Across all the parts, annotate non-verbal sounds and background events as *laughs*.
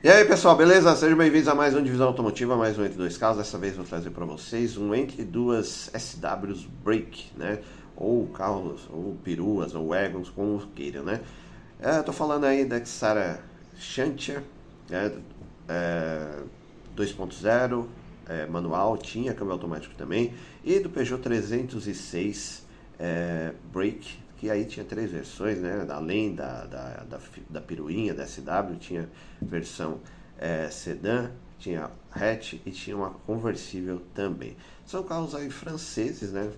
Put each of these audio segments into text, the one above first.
E aí pessoal, beleza? Sejam bem-vindos a mais um Divisão Automotiva, mais um Entre Dois Carros. Dessa vez vou trazer para vocês um Entre Duas SWs Break, né? Ou carros, ou peruas, ou wagons, como queiram, né? É, tô falando aí da Xara Shantia, né? é, 2.0, é, manual, tinha câmbio automático também, e do Peugeot 306 é, Break, que aí tinha três versões, né? Além da, da, da, da piruinha, da SW, tinha versão é, sedã, tinha hatch e tinha uma conversível também. São carros aí franceses, né?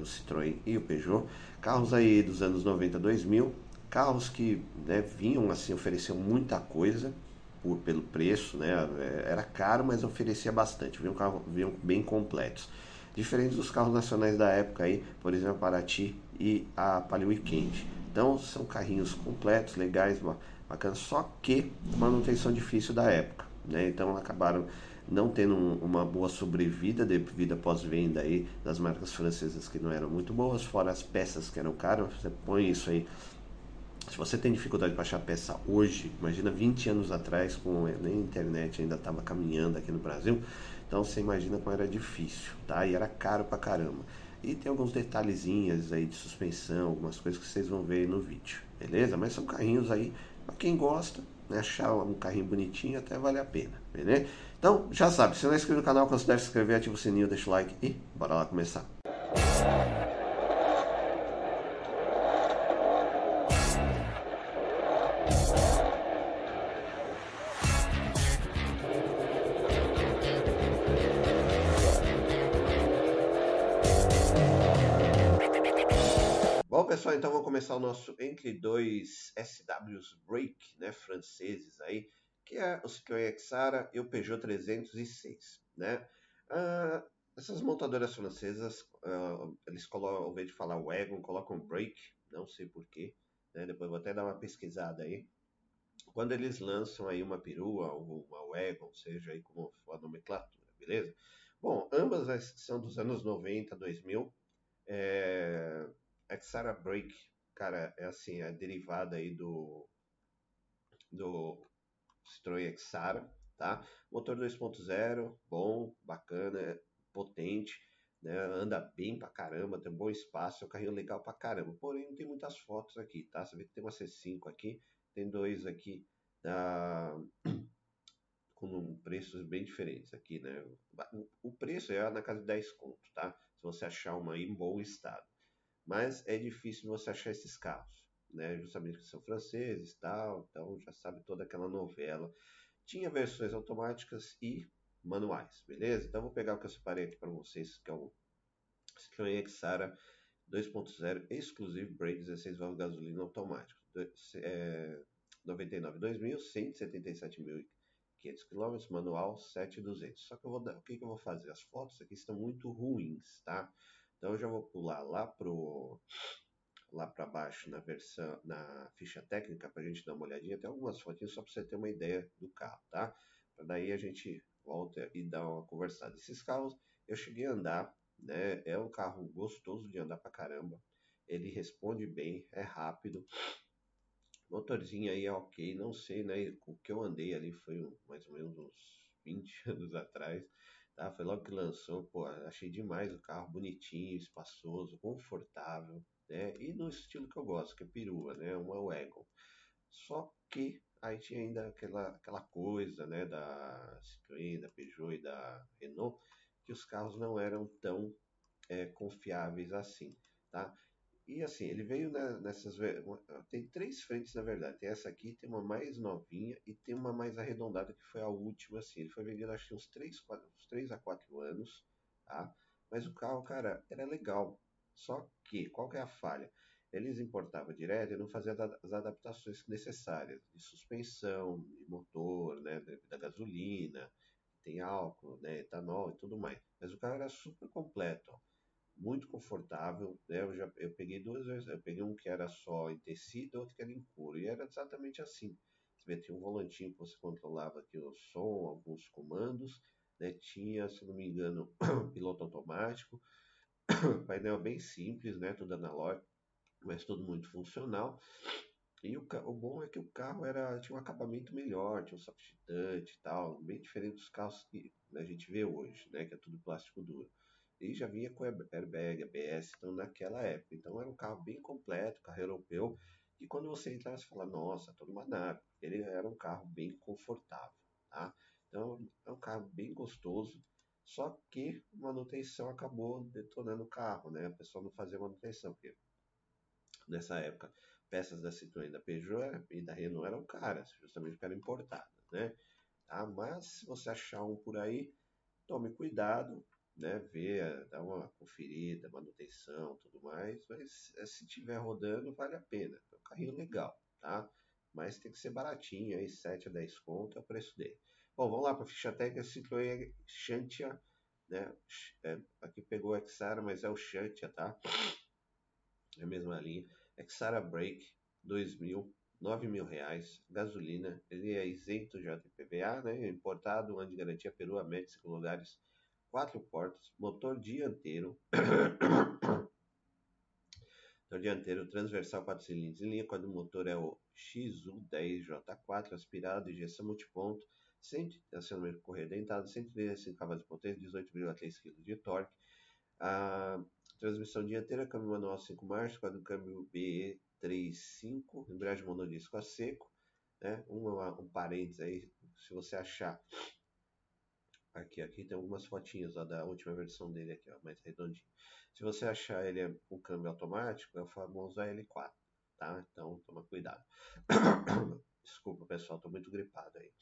O Citroën e o Peugeot. Carros aí dos anos 90, 2000. Carros que né, vinham assim, ofereciam muita coisa por, pelo preço, né? É, era caro, mas oferecia bastante. Vinham, carro, vinham bem completos. Diferente dos carros nacionais da época aí, por exemplo, a Paraty e a Palio Weekend. Então são carrinhos completos, legais, bacanas, só que manutenção difícil da época. Né? Então acabaram não tendo uma boa sobrevida devido à pós-venda aí das marcas francesas que não eram muito boas, fora as peças que eram caras. Você põe isso aí. Se você tem dificuldade para achar peça hoje, imagina 20 anos atrás, com nem a internet ainda estava caminhando aqui no Brasil, então você imagina como era difícil, tá? E era caro pra caramba. E tem alguns detalhezinhos aí de suspensão, algumas coisas que vocês vão ver aí no vídeo, beleza? Mas são carrinhos aí, para quem gosta, né, achar um carrinho bonitinho até vale a pena, beleza? Então, já sabe, se não é inscrito no canal, considere se inscrever, ativa o sininho, deixa o like e bora lá começar. Pessoal, então vamos começar o nosso entre dois SWs Break, né, franceses aí, que é o Citroën Xara e o Peugeot 306, né? Ah, essas montadoras francesas, ah, eles colocam, ao invés de falar wagon, colocam break, não sei porquê, né? Depois vou até dar uma pesquisada aí. Quando eles lançam aí uma perua ou uma wagon, seja aí como for a nomenclatura, beleza? Bom, ambas são dos anos 90, 2000. É, Xara Break, cara, é assim, é derivada aí do do Citroën Xara, tá? Motor 2.0, bom, bacana, potente, né? Anda bem pra caramba, tem um bom espaço, é um carrinho legal pra caramba. Porém, não tem muitas fotos aqui, tá? Você vê que tem uma C5 aqui, tem dois aqui da com preços bem diferentes aqui, né? O preço é na casa de 10 conto, tá? Se você achar uma em bom estado mas é difícil você achar esses carros, né? Justamente que são franceses, tal, então já sabe toda aquela novela. Tinha versões automáticas e manuais, beleza? Então vou pegar o que eu separei aqui para vocês, que é o Citroën Xara 2.0 exclusivo brake 16 válvulas gasolina automático, é, 99 2000, 177.500 km, manual 7200. Só que eu vou dar, o que, que eu vou fazer? As fotos aqui estão muito ruins, tá? Então eu já vou pular lá pro lá para baixo na versão na ficha técnica para a gente dar uma olhadinha, tem algumas fotinhas só para você ter uma ideia do carro, tá? Para daí a gente volta e dá uma conversada. Esses carros eu cheguei a andar, né? É um carro gostoso de andar para caramba. Ele responde bem, é rápido. Motorzinho aí é ok, não sei, né? O que eu andei ali foi mais ou menos uns 20 *laughs* anos atrás. Tá? Foi logo que lançou, pô, achei demais o carro, bonitinho, espaçoso, confortável, né? E no estilo que eu gosto, que é perua, né? Uma wagon. Só que aí tinha ainda aquela, aquela coisa, né, da Citroën, da Peugeot e da Renault, que os carros não eram tão é, confiáveis assim, tá? E assim, ele veio na, nessas. Tem três frentes, na verdade. Tem essa aqui, tem uma mais novinha e tem uma mais arredondada, que foi a última, assim. Ele foi vendido, acho que uns 3, 4, uns 3 a 4 anos, tá? Mas o carro, cara, era legal. Só que, qual que é a falha? Eles importavam direto e não faziam as adaptações necessárias de suspensão, de motor, né, da gasolina, tem álcool, né, etanol e tudo mais. Mas o carro era super completo, ó muito confortável. Né? Eu já eu peguei duas vezes, eu peguei um que era só em tecido, outro que era em couro, e era exatamente assim. Você tinha um volantinho que você controlava aqui o som, alguns comandos, né? tinha, se não me engano, *coughs* piloto automático, *coughs* painel bem simples, né? tudo analógico, mas tudo muito funcional. E o, o, bom é que o carro era, tinha um acabamento melhor, tinha um substante e tal, bem diferente dos carros que a gente vê hoje, né? Que é tudo plástico duro. E já vinha com airbag, ABS, então naquela época. Então era um carro bem completo, carro europeu. E quando você entrava, você fala, nossa, tô numa nave. Ele era um carro bem confortável, tá? Então é um carro bem gostoso. Só que manutenção acabou detonando o carro, né? A pessoa não fazia manutenção, porque nessa época peças da Citroën da Peugeot e da Renault eram caras, justamente porque eram importadas, né? Tá? Mas se você achar um por aí, tome cuidado, né? Ver, dar uma conferida, manutenção, tudo mais. Mas eh, se tiver rodando, vale a pena. É um carrinho legal, tá? Mas tem que ser baratinho, aí 7 a 10 conto é o preço dele. Bom, vamos lá para a ficha técnica Citroën Xantia, né? É, aqui pegou o Xara, mas é o Xantia, tá? É a mesma linha. Xara Break 2000, 9 mil reais, gasolina, ele é isento de IPVA, né? Importado, ano de garantia Peru, cinco lugares, quatro portas, motor dianteiro, *coughs* motor dianteiro transversal 4 cilindros, em linha com a do motor é o XU10J4, aspirado, injeção multiponto, acionamento correia dentado, 135 cavalos de potência, 18,3 kg de torque, a transmissão dianteira, câmbio manual 5 marchas, quadro câmbio BE35, embreagem monodisco a seco, né? Um, um parênteses aí, se você achar Aqui, aqui tem algumas fotinhas ó, da última versão dele aqui, ó, mais redondinho. Se você achar ele com é câmbio automático, é o famoso AL4, tá? Então, toma cuidado. *coughs* Desculpa, pessoal, tô muito gripado aí.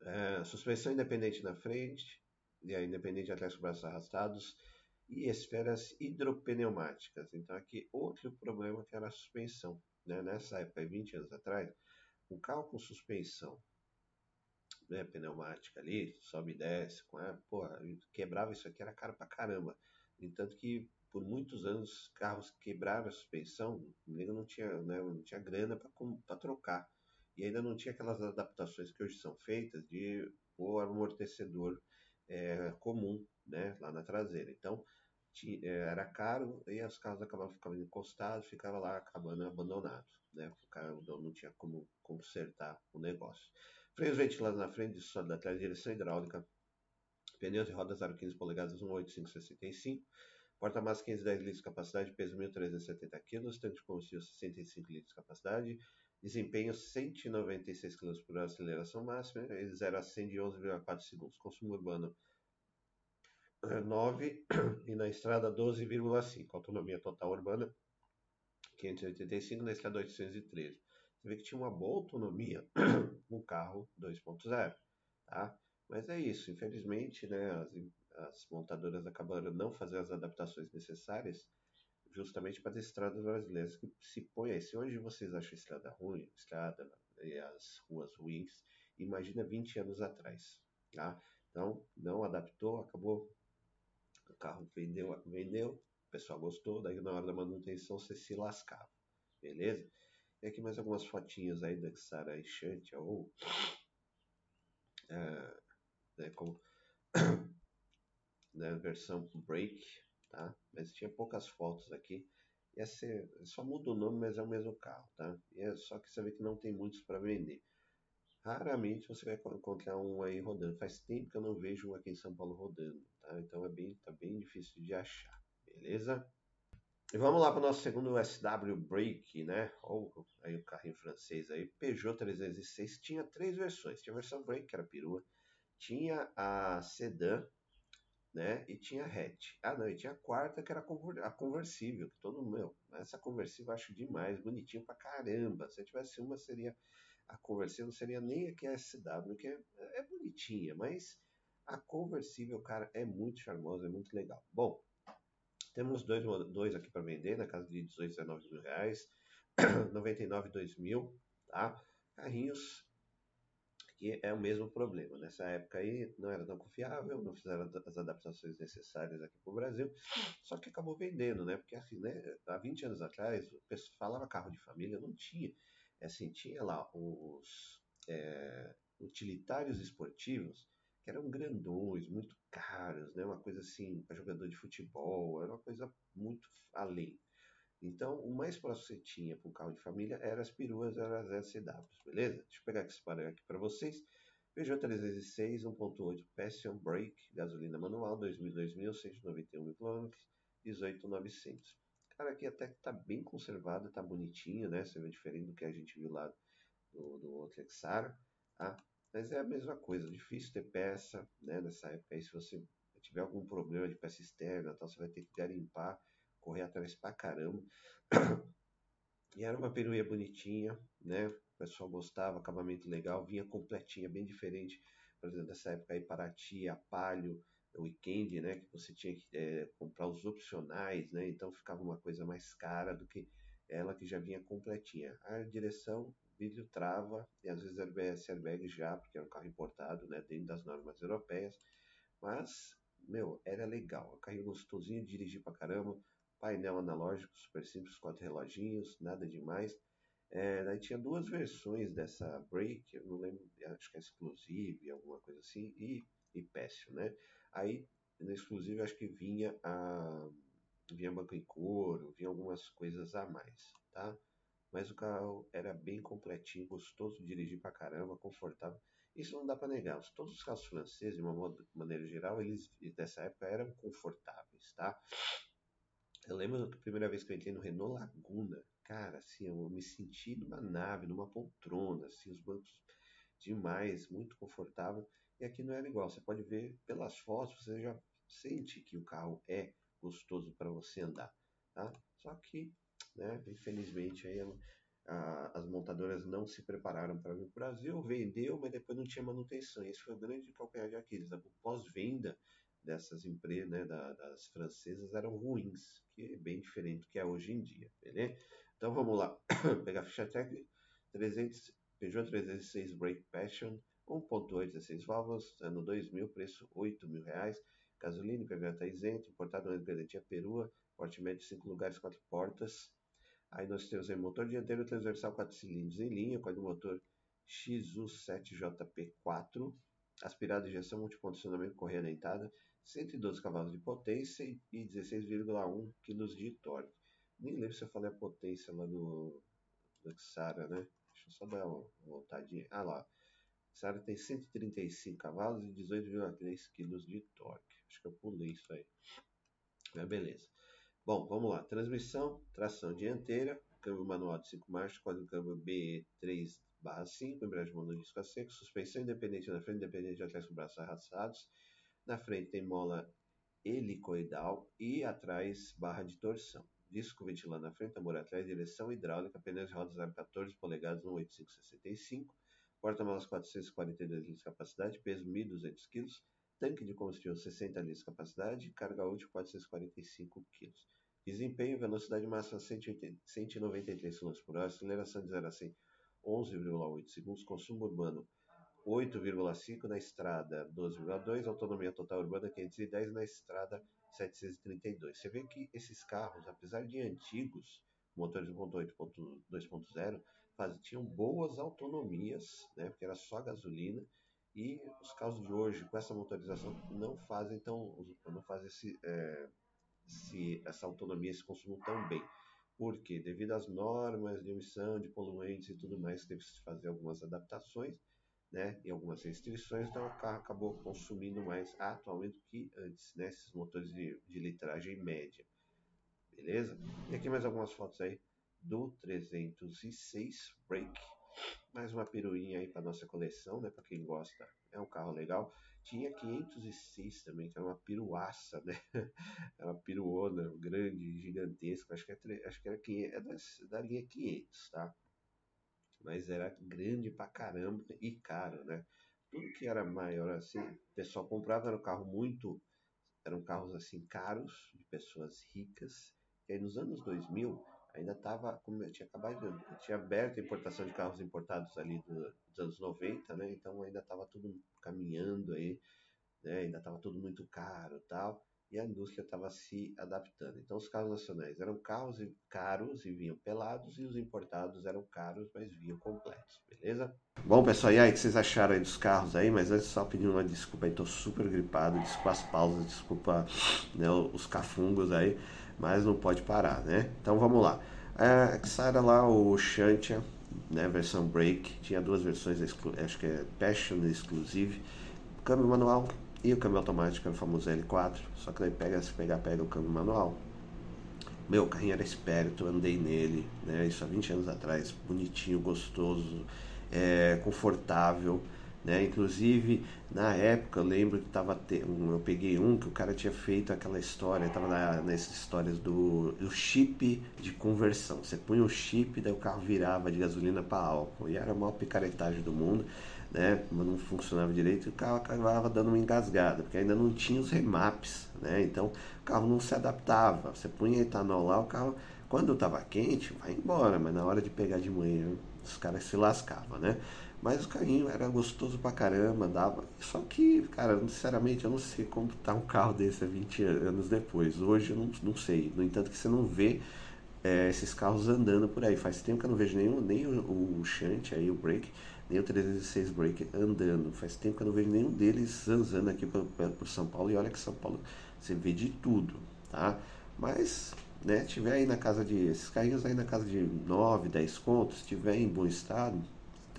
É, suspensão independente na frente, e a independente atrás com braços arrastados, e esferas hidropneumáticas. Então, aqui, outro problema que era a suspensão. Né? Nessa época, 20 anos atrás, um carro com suspensão né, pneumática ali, sobe e desce, com a, porra, quebrava isso aqui, era caro pra caramba. Entanto que por muitos anos carros quebraram a suspensão, nego não tinha, né, não tinha grana para trocar. E ainda não tinha aquelas adaptações que hoje são feitas de o amortecedor é, comum né, lá na traseira. Então é, era caro e os carros acabavam ficando encostados, ficava lá acabando abandonado. Né, o cara não tinha como consertar o negócio. Freios ventilados na frente, sólido atrás, direção hidráulica. Pneus e rodas aro 15 polegadas 18565. Porta-massa 510 litros de capacidade, peso 1.370 kg, tanque de combustível 65 litros de capacidade, desempenho 196 km por hora, aceleração máxima, 0 a 100 de 11,4 segundos. Consumo urbano 9 *clears throat* e na estrada 12,5. Autonomia total urbana 585, na estrada 813. Você vê que tinha uma boa autonomia *clears throat* no carro 2.0, tá? Mas é isso, infelizmente, né, as, as montadoras acabaram não fazendo as adaptações necessárias justamente para as estradas brasileiras que se põem aí. Se hoje vocês acham estrada ruim, estrada e as ruas ruins, imagina 20 anos atrás, tá? Então, não adaptou, acabou, o carro vendeu, vendeu, o pessoal gostou, daí na hora da manutenção você se lascava, beleza? Tem aqui mais algumas fotinhas aí da Xara Enchante, ou é, né, como *coughs* né, versão break, tá? Mas tinha poucas fotos aqui. Ia ser, só muda o nome, mas é o mesmo carro, tá? E é só que você vê que não tem muitos para vender. Raramente você vai encontrar um aí rodando. Faz tempo que eu não vejo um aqui em São Paulo rodando, tá? Então é bem, tá bem difícil de achar, beleza? E vamos lá para o nosso segundo SW Break, né? Ou aí o carrinho francês aí, Peugeot 306 tinha três versões. Tinha a versão Break, que era perua, tinha a sedã, né? E tinha a hatch. Ah, não, e tinha a quarta, que era a conversível, que todo meu, essa conversível eu acho demais, bonitinho pra caramba. Se eu tivesse uma, seria a conversível, não seria nem a que é SW, que é, é bonitinha, mas a conversível, cara, é muito charmosa, é muito legal. Bom, temos dois, dois aqui para vender, na casa de 18, 19 mil reais, *clears throat* 99, 2 mil, tá? Carrinhos que é o mesmo problema. Nessa época aí não era tão confiável, não fizeram as adaptações necessárias aqui para o Brasil, só que acabou vendendo, né? Porque assim, né, há 20 anos atrás, o pessoal falava carro de família, não tinha. É assim, tinha lá os é, utilitários esportivos, que eram grandões, muito caros, né? Uma coisa assim, para jogador de futebol, era uma coisa muito além. Então, o mais próximo que você tinha para um carro de família eram as peruas, eram as SCWs, beleza? Deixa eu pegar esse parâmetro aqui para vocês. Peugeot 306 1.8 Passion Brake, gasolina manual, 2000, 191 km, 18,900. Cara, aqui até que tá bem conservado, tá bonitinho, né? Você vê diferente do que a gente viu lá do, do outro Exara, tá? Mas é a mesma coisa, difícil ter peça, né? Nessa época se você tiver algum problema de peça externa, tal, você vai ter que garimpar correr atrás pra caramba. e era uma peruia bonitinha, né? O pessoal gostava, acabamento legal, vinha completinha, bem diferente, por exemplo, dessa época aí, Paraty, a Palio, o Weekend, né? Que você tinha que é, comprar os opcionais, né? Então ficava uma coisa mais cara do que ela que já vinha completinha. A direção, vídeo trava, e às vezes ABS airbag já, porque era um carro importado, né? Dentro das normas europeias. Mas, meu, era legal. O carrinho gostosinho de dirigir pra caramba painel analógico super simples, quatro reloginhos, nada demais. É, daí tinha duas versões dessa Break, eu não lembro, acho que é Exclusive, alguma coisa assim, e, e Passion, né? Aí, na Exclusive, acho que vinha a vinha banco em couro, vinha algumas coisas a mais, tá? Mas o carro era bem completinho, gostoso de dirigir pra caramba, confortável. Isso não dá para negar. Todos os carros franceses, de uma maneira geral, eles dessa época eram confortáveis, tá? Eu lembro da primeira vez que eu entrei no Renault Laguna, cara, assim, eu me senti numa nave, numa poltrona, assim, os bancos demais, muito confortável. E aqui não era igual, você pode ver pelas fotos, você já sente que o carro é gostoso para você andar, tá? Só que, né, infelizmente aí a, as montadoras não se prepararam para vir para o Brasil, vendeu, mas depois não tinha manutenção. Esse foi o grande calcanhar de Aquiles. O pós-venda dessas empresas, né, da, das francesas eram ruins, que é bem diferente do que é hoje em dia, beleza? Então vamos lá, *coughs* pegar a ficha técnica, 300, Peugeot 306 Brake Passion, 1.8, 16 válvulas, ano 2000, preço 8 mil reais, gasolina, IPVA está isento, importado independente a perua, porte médio 5 lugares, 4 portas, aí nós temos aí motor dianteiro transversal 4 cilindros em linha, com o motor XU7JP4, aspirado injeção multicondicionamento correia dentada, 112 cavalos de potência e 16,1 kg de torque. Nem lembro se eu falei a potência lá do, do Xara, né? Deixa eu só dar uma voltadinha. Ah lá. Xara tem 135 cavalos e 18,3 kg de torque. Acho que eu pulei isso aí. Mas beleza. Bom, vamos lá. Transmissão, tração dianteira, câmbio manual de 5 marchas, código câmbio BE3 5, embreagem monodisco a seco, suspensão independente na frente, independente atrás com braços arrastados, na frente tem mola helicoidal e atrás barra de torção. Disco ventilando na frente, tambor atrás, direção hidráulica, pneus de rodas 0,14 polegadas 18565, porta-malas 442 litros de capacidade, peso 1.200 kg, tanque de combustível 60 litros de capacidade, carga útil 445 kg. Desempenho, velocidade máxima 180, 193 km por hora, aceleração de 0 a 100 11,8 segundos, consumo urbano 8,5 na estrada 12,2, autonomia total urbana 510 na estrada 732. Você vê que esses carros, apesar de antigos, motores 1.8 2.0, tinham boas autonomias, né, porque era só gasolina, e os carros de hoje com essa motorização não fazem tão, não fazem esse, é, esse, essa autonomia, esse consumo tão bem. Porque devido às normas de emissão de poluentes e tudo mais, teve que fazer algumas adaptações né, e algumas restrições, então o carro acabou consumindo mais atualmente do que antes, né, esses motores de, de litragem média. Beleza? E aqui mais algumas fotos aí do 306 Break. Mais uma peruinha aí para nossa coleção, né, para quem gosta. É um carro legal. Tinha 506 também, que era uma piruaça, né? *laughs* Era uma piruona grande, gigantesca. Acho que, é, acho que era 500, é da linha 500, tá? mas era grande pra caramba e caro, né? Tudo que era maior assim, o pessoal comprava era um carro muito, eram carros assim caros de pessoas ricas. E aí nos anos 2000 ainda estava, como eu tinha acabado eu tinha aberto a importação de carros importados ali do, dos anos 90, né? Então ainda estava tudo caminhando aí, né? Ainda estava tudo muito caro, tal e a indústria estava se adaptando. Então, os carros nacionais eram carros caros e vinham pelados, e os importados eram caros, mas vinham completos, beleza? Bom, pessoal, e aí, o que vocês acharam aí dos carros aí? Mas antes, só pedindo uma desculpa aí, tô super gripado, desculpa as pausas, desculpa né, os cafungos aí. Mas não pode parar, né? Então vamos lá. É, sai lá o Shantia, né, versão Break, tinha duas versões, acho que é Passion Exclusive, câmbio manual e o câmbio automático, o famoso L4, só que daí pega, se pegar, pega o câmbio manual. Meu, o carrinho era esperto, andei nele, né, isso há 20 anos atrás, bonitinho, gostoso, é, confortável, né? Inclusive, na época, eu lembro que tava te... eu peguei um que o cara tinha feito aquela história, tava na, nessas histórias do, do chip de conversão. Você punha o chip, daí o carro virava de gasolina para álcool. E era a maior picaretagem do mundo, né? Mas não funcionava direito e o carro acabava dando uma engasgada, porque ainda não tinha os remaps, né? Então o carro não se adaptava. Você punha etanol lá, o carro, quando estava quente, vai embora, mas na hora de pegar de manhã, os caras se lascavam, né? Mas o carrinho era gostoso pra caramba, dava. Só que, cara, sinceramente, eu não sei como tá um carro desse há 20 anos depois. Hoje eu não, não sei. No entanto, que você não vê é, esses carros andando por aí. Faz tempo que eu não vejo nenhum, nem o, o Shunt, aí, o Break, nem o 306 Break andando. Faz tempo que eu não vejo nenhum deles zanzando aqui por, por São Paulo. E olha que São Paulo você vê de tudo, tá? Mas, né, tiver aí na casa de. Esses carrinhos aí na casa de 9, 10 contos, tiver em bom estado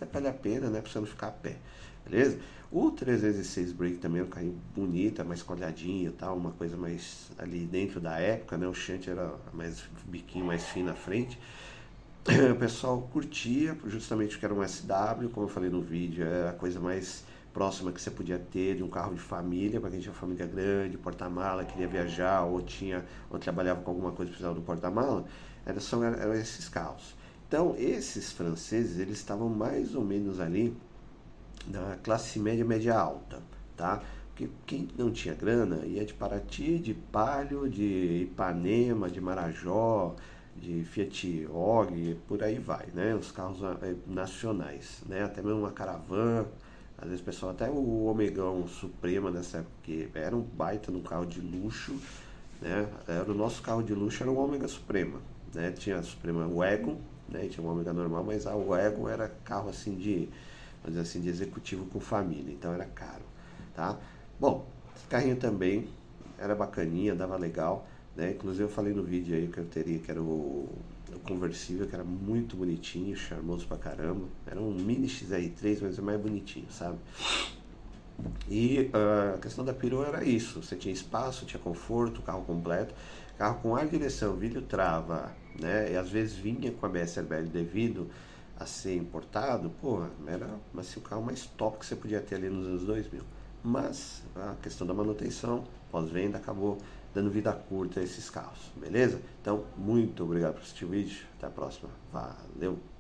até vale a pena, né? Não ficar a pé. Beleza? O 306 Break também é um carrinho bonito, é mais colhadinho e tal, uma coisa mais ali dentro da época, né? O Shunt era mais biquinho mais fino na frente. *clears throat* O pessoal curtia, justamente porque era um SW, como eu falei no vídeo, era a coisa mais próxima que você podia ter de um carro de família, para quem tinha família grande, porta-mala, queria viajar, ou tinha, ou trabalhava com alguma coisa precisava do porta-mala, eram, eram esses carros. Então, esses franceses, eles estavam mais ou menos ali na classe média, média alta, tá? Porque quem não tinha grana ia de Paraty, de Palio, de Ipanema, de Marajó, de Fiat Og, por aí vai, né? Os carros eh, nacionais, né? Até mesmo uma caravana, às vezes o pessoal, até o Omegão Suprema nessa época, que era um baita no carro de luxo, né? Era o nosso carro de luxo, era o Ômega Suprema, né? Tinha a Suprema Wagon, né? tinha uma Ômega normal, mas a Wagon era carro assim de, vamos assim, de executivo com família, então era caro, tá? Bom, esse carrinho também era bacaninha, dava legal, né? Inclusive eu falei no vídeo aí que eu teria, que era o, o conversível, que era muito bonitinho, charmoso pra caramba. Era um mini XR3, mas é mais bonitinho, sabe? E uh, a questão da perua era isso: você tinha espaço, tinha conforto, carro completo, carro com ar, direção, vídeo trava, né? E às vezes vinha com a BS Airbag devido a ser importado, pô, era assim, o carro mais top que você podia ter ali nos anos 2000. Mas a questão da manutenção, pós-venda, acabou dando vida curta a esses carros, beleza? Então, muito obrigado por assistir o vídeo, até a próxima, valeu!